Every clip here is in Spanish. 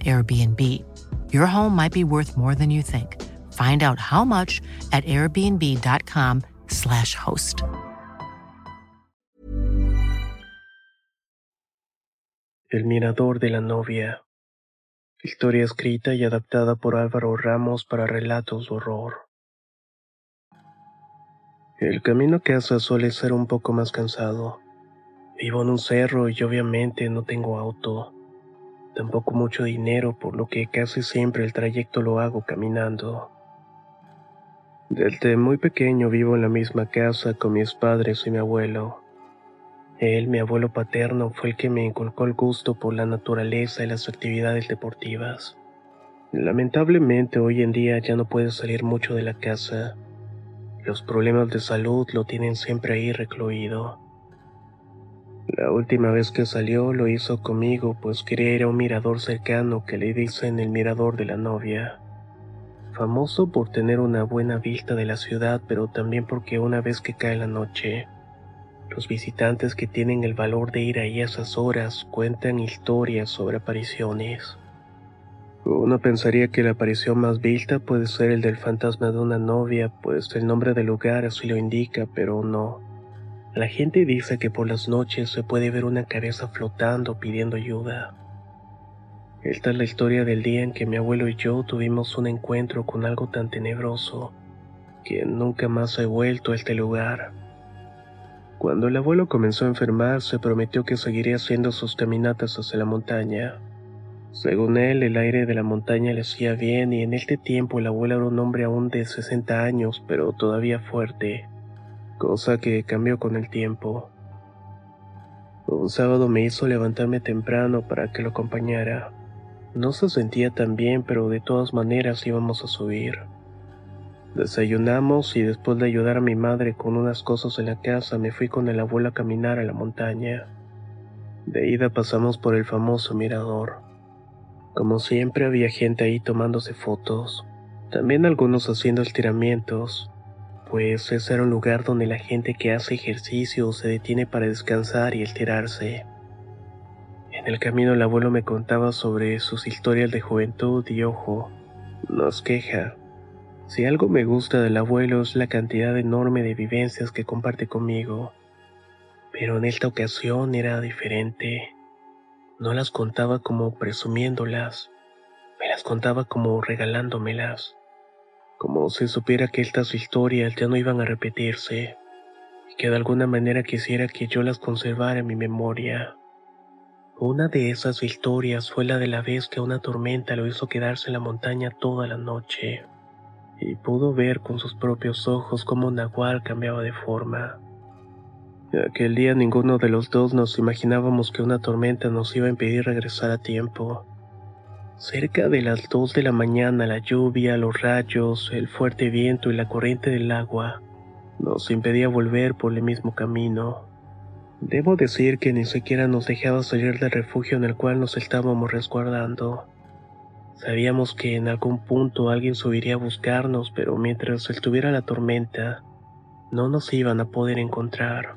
Airbnb. Your home might be worth more than you think. Find out how much at airbnb.com/slash host. El Mirador de la Novia. Historia escrita y adaptada por Álvaro Ramos para relatos de horror. El camino a casa suele ser un poco más cansado. Vivo en un cerro y obviamente no tengo auto tampoco mucho dinero, por lo que casi siempre el trayecto lo hago caminando. Desde muy pequeño vivo en la misma casa con mis padres y mi abuelo. Él, mi abuelo paterno, fue el que me inculcó el gusto por la naturaleza y las actividades deportivas. Lamentablemente hoy en día ya no puede salir mucho de la casa. Los problemas de salud lo tienen siempre ahí recluido. La última vez que salió lo hizo conmigo, pues quería ir a un mirador cercano que le dicen el mirador de la novia. Famoso por tener una buena vista de la ciudad, pero también porque una vez que cae la noche, los visitantes que tienen el valor de ir ahí a esas horas cuentan historias sobre apariciones. Uno pensaría que la aparición más vista puede ser el del fantasma de una novia, pues el nombre del lugar así lo indica, pero no. La gente dice que por las noches se puede ver una cabeza flotando pidiendo ayuda. Esta es la historia del día en que mi abuelo y yo tuvimos un encuentro con algo tan tenebroso que nunca más he vuelto a este lugar. Cuando el abuelo comenzó a enfermar, se prometió que seguiría haciendo sus caminatas hacia la montaña. Según él, el aire de la montaña le hacía bien y en este tiempo el abuelo era un hombre aún de 60 años, pero todavía fuerte cosa que cambió con el tiempo. Un sábado me hizo levantarme temprano para que lo acompañara. No se sentía tan bien, pero de todas maneras íbamos a subir. Desayunamos y después de ayudar a mi madre con unas cosas en la casa, me fui con el abuelo a caminar a la montaña. De ida pasamos por el famoso mirador. Como siempre había gente ahí tomándose fotos, también algunos haciendo estiramientos, pues ese era un lugar donde la gente que hace ejercicio se detiene para descansar y estirarse. En el camino el abuelo me contaba sobre sus historias de juventud y ojo, nos queja. Si algo me gusta del abuelo es la cantidad enorme de vivencias que comparte conmigo. Pero en esta ocasión era diferente. No las contaba como presumiéndolas, me las contaba como regalándomelas como si supiera que estas historias ya no iban a repetirse, y que de alguna manera quisiera que yo las conservara en mi memoria. Una de esas historias fue la de la vez que una tormenta lo hizo quedarse en la montaña toda la noche, y pudo ver con sus propios ojos cómo Nahual cambiaba de forma. Aquel día ninguno de los dos nos imaginábamos que una tormenta nos iba a impedir regresar a tiempo. Cerca de las dos de la mañana la lluvia, los rayos, el fuerte viento y la corriente del agua nos impedía volver por el mismo camino. Debo decir que ni siquiera nos dejaba salir del refugio en el cual nos estábamos resguardando. Sabíamos que en algún punto alguien subiría a buscarnos, pero mientras estuviera la tormenta, no nos iban a poder encontrar.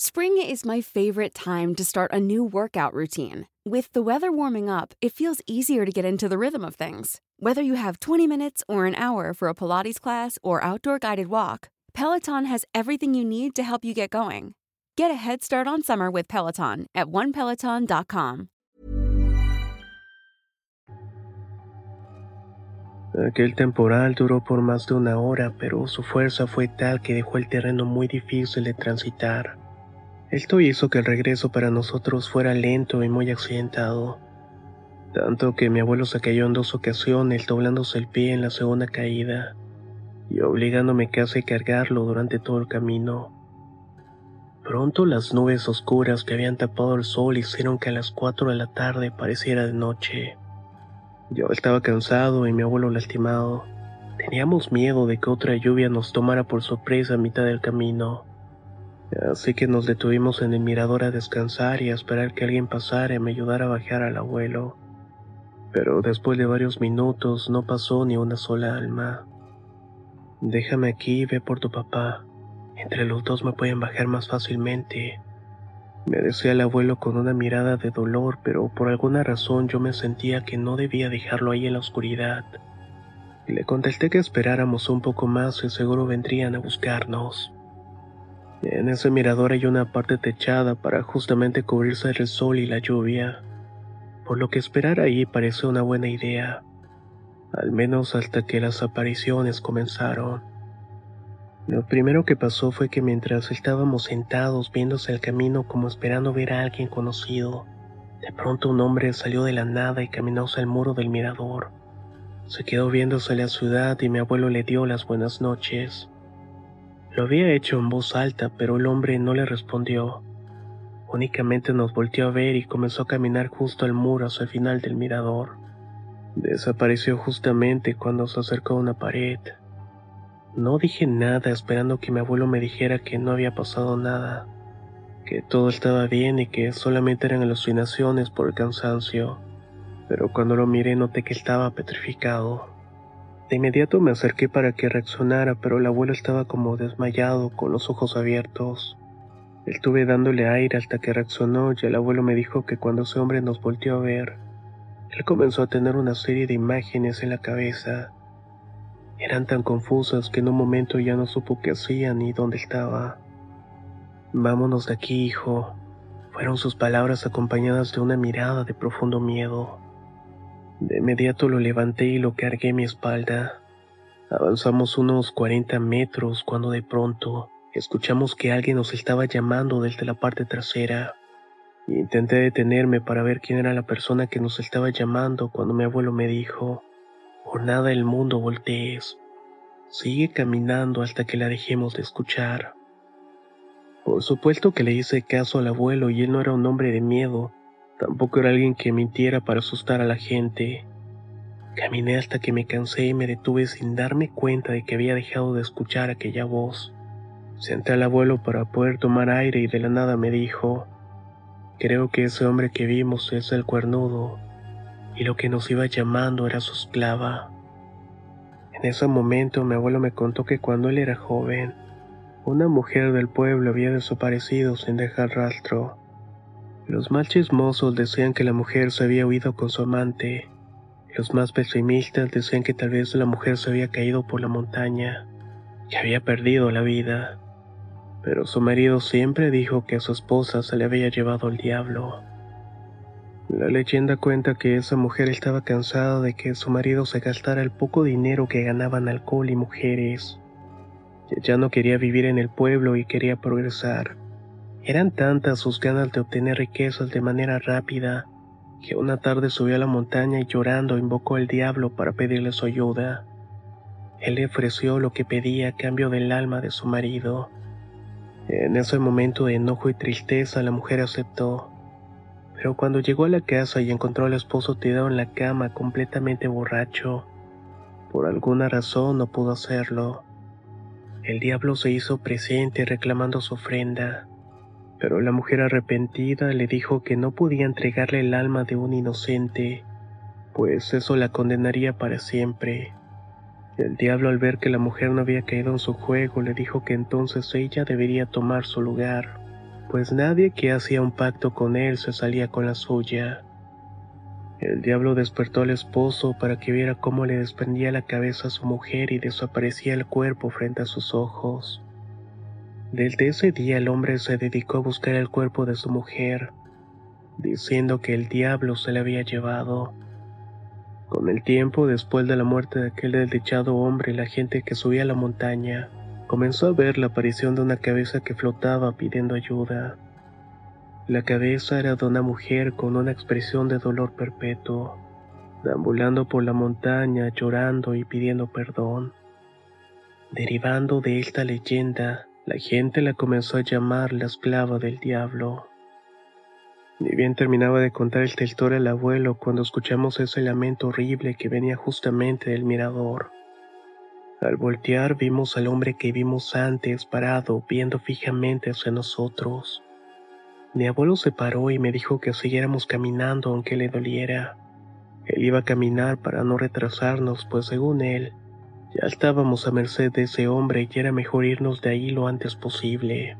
Spring is my favorite time to start a new workout routine. With the weather warming up, it feels easier to get into the rhythm of things. Whether you have 20 minutes or an hour for a Pilates class or outdoor guided walk, Peloton has everything you need to help you get going. Get a head start on summer with Peloton at onepeloton.com. Aquel temporal duró por más de una hora, pero su fuerza fue tal que dejó el terreno muy difícil de transitar. Esto hizo que el regreso para nosotros fuera lento y muy accidentado, tanto que mi abuelo se cayó en dos ocasiones doblándose el pie en la segunda caída y obligándome casi a cargarlo durante todo el camino. Pronto las nubes oscuras que habían tapado el sol hicieron que a las 4 de la tarde pareciera de noche. Yo estaba cansado y mi abuelo lastimado. Teníamos miedo de que otra lluvia nos tomara por sorpresa a mitad del camino. Así que nos detuvimos en el mirador a descansar y a esperar que alguien pasara y me ayudara a bajar al abuelo. Pero después de varios minutos no pasó ni una sola alma. Déjame aquí y ve por tu papá. Entre los dos me pueden bajar más fácilmente. Me decía el abuelo con una mirada de dolor, pero por alguna razón yo me sentía que no debía dejarlo ahí en la oscuridad. Le contesté que esperáramos un poco más y seguro vendrían a buscarnos. En ese mirador hay una parte techada para justamente cubrirse del sol y la lluvia, por lo que esperar ahí parece una buena idea, al menos hasta que las apariciones comenzaron. Lo primero que pasó fue que mientras estábamos sentados viéndose el camino como esperando ver a alguien conocido, de pronto un hombre salió de la nada y caminó hacia el muro del mirador. Se quedó viéndose la ciudad y mi abuelo le dio las buenas noches. Lo había hecho en voz alta, pero el hombre no le respondió. Únicamente nos volteó a ver y comenzó a caminar justo al muro hacia el final del mirador. Desapareció justamente cuando se acercó a una pared. No dije nada esperando que mi abuelo me dijera que no había pasado nada, que todo estaba bien y que solamente eran alucinaciones por el cansancio, pero cuando lo miré noté que estaba petrificado. De inmediato me acerqué para que reaccionara, pero el abuelo estaba como desmayado, con los ojos abiertos. Estuve dándole aire hasta que reaccionó y el abuelo me dijo que cuando ese hombre nos volteó a ver, él comenzó a tener una serie de imágenes en la cabeza eran tan confusas que en un momento ya no supo qué hacía ni dónde estaba. Vámonos de aquí, hijo, fueron sus palabras acompañadas de una mirada de profundo miedo. De inmediato lo levanté y lo cargué mi espalda. Avanzamos unos 40 metros cuando de pronto escuchamos que alguien nos estaba llamando desde la parte trasera. Intenté detenerme para ver quién era la persona que nos estaba llamando cuando mi abuelo me dijo, por nada el mundo voltees. Sigue caminando hasta que la dejemos de escuchar. Por supuesto que le hice caso al abuelo y él no era un hombre de miedo, tampoco era alguien que mintiera para asustar a la gente. Caminé hasta que me cansé y me detuve sin darme cuenta de que había dejado de escuchar aquella voz. Senté al abuelo para poder tomar aire y de la nada me dijo, creo que ese hombre que vimos es el cuernudo y lo que nos iba llamando era su esclava. En ese momento mi abuelo me contó que cuando él era joven, una mujer del pueblo había desaparecido sin dejar rastro. Los más chismosos decían que la mujer se había huido con su amante. Los más pesimistas decían que tal vez la mujer se había caído por la montaña, y había perdido la vida. Pero su marido siempre dijo que a su esposa se le había llevado el diablo. La leyenda cuenta que esa mujer estaba cansada de que su marido se gastara el poco dinero que ganaban alcohol y mujeres. Ya no quería vivir en el pueblo y quería progresar. Eran tantas sus ganas de obtener riquezas de manera rápida que una tarde subió a la montaña y llorando invocó al diablo para pedirle su ayuda. Él le ofreció lo que pedía a cambio del alma de su marido. En ese momento de enojo y tristeza la mujer aceptó pero cuando llegó a la casa y encontró al esposo tirado en la cama completamente borracho, por alguna razón no pudo hacerlo. El diablo se hizo presente reclamando su ofrenda, pero la mujer arrepentida le dijo que no podía entregarle el alma de un inocente, pues eso la condenaría para siempre. El diablo al ver que la mujer no había caído en su juego le dijo que entonces ella debería tomar su lugar pues nadie que hacía un pacto con él se salía con la suya. El diablo despertó al esposo para que viera cómo le desprendía la cabeza a su mujer y desaparecía el cuerpo frente a sus ojos. Desde ese día el hombre se dedicó a buscar el cuerpo de su mujer, diciendo que el diablo se le había llevado. Con el tiempo, después de la muerte de aquel desdichado hombre, la gente que subía a la montaña comenzó a ver la aparición de una cabeza que flotaba pidiendo ayuda. La cabeza era de una mujer con una expresión de dolor perpetuo, deambulando por la montaña llorando y pidiendo perdón. Derivando de esta leyenda, la gente la comenzó a llamar la esclava del diablo. Ni bien terminaba de contar esta historia al abuelo cuando escuchamos ese lamento horrible que venía justamente del mirador. Al voltear vimos al hombre que vimos antes parado viendo fijamente hacia nosotros. Mi abuelo se paró y me dijo que siguiéramos caminando aunque le doliera. Él iba a caminar para no retrasarnos, pues según él, ya estábamos a merced de ese hombre y era mejor irnos de ahí lo antes posible.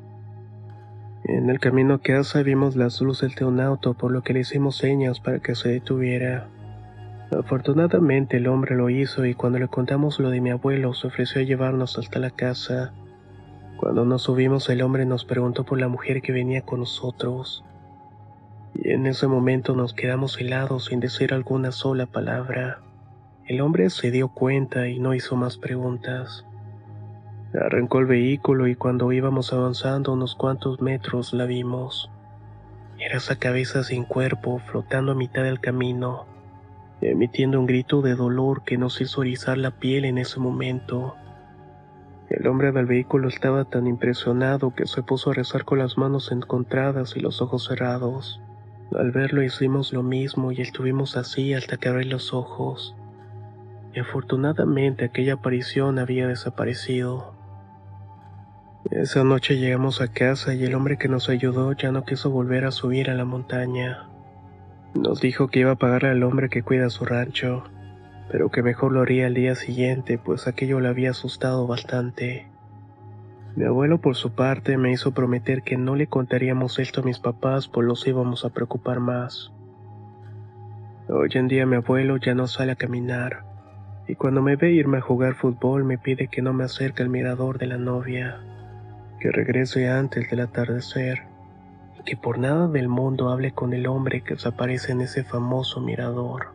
En el camino a casa vimos las luces de un auto, por lo que le hicimos señas para que se detuviera. Afortunadamente el hombre lo hizo y cuando le contamos lo de mi abuelo se ofreció a llevarnos hasta la casa. Cuando nos subimos el hombre nos preguntó por la mujer que venía con nosotros. Y en ese momento nos quedamos helados sin decir alguna sola palabra. El hombre se dio cuenta y no hizo más preguntas. Arrancó el vehículo y cuando íbamos avanzando unos cuantos metros la vimos. Era esa cabeza sin cuerpo flotando a mitad del camino, emitiendo un grito de dolor que nos hizo erizar la piel en ese momento. El hombre del vehículo estaba tan impresionado que se puso a rezar con las manos encontradas y los ojos cerrados. Al verlo hicimos lo mismo y estuvimos así hasta que abrí los ojos afortunadamente aquella aparición había desaparecido. Esa noche llegamos a casa y el hombre que nos ayudó ya no quiso volver a subir a la montaña. Nos dijo que iba a pagar al hombre que cuida su rancho, pero que mejor lo haría al día siguiente, pues aquello le había asustado bastante. Mi abuelo por su parte me hizo prometer que no le contaríamos esto a mis papás, pues los íbamos a preocupar más. Hoy en día mi abuelo ya no sale a caminar, y cuando me ve irme a jugar fútbol me pide que no me acerque al mirador de la novia, que regrese antes del atardecer, y que por nada del mundo hable con el hombre que desaparece en ese famoso mirador.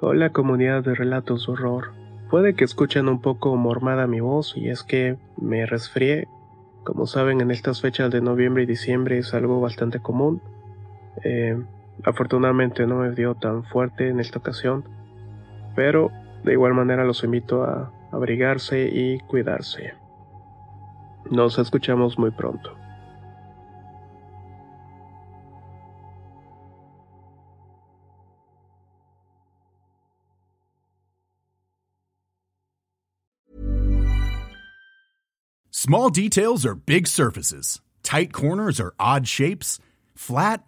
Hola comunidad de relatos de horror. Puede que escuchen un poco mormada mi voz y es que me resfrié. Como saben, en estas fechas de noviembre y diciembre es algo bastante común. Eh, Afortunadamente no me dio tan fuerte en esta ocasión, pero de igual manera los invito a abrigarse y cuidarse. Nos escuchamos muy pronto. Small details are big surfaces. Tight corners are odd shapes. Flat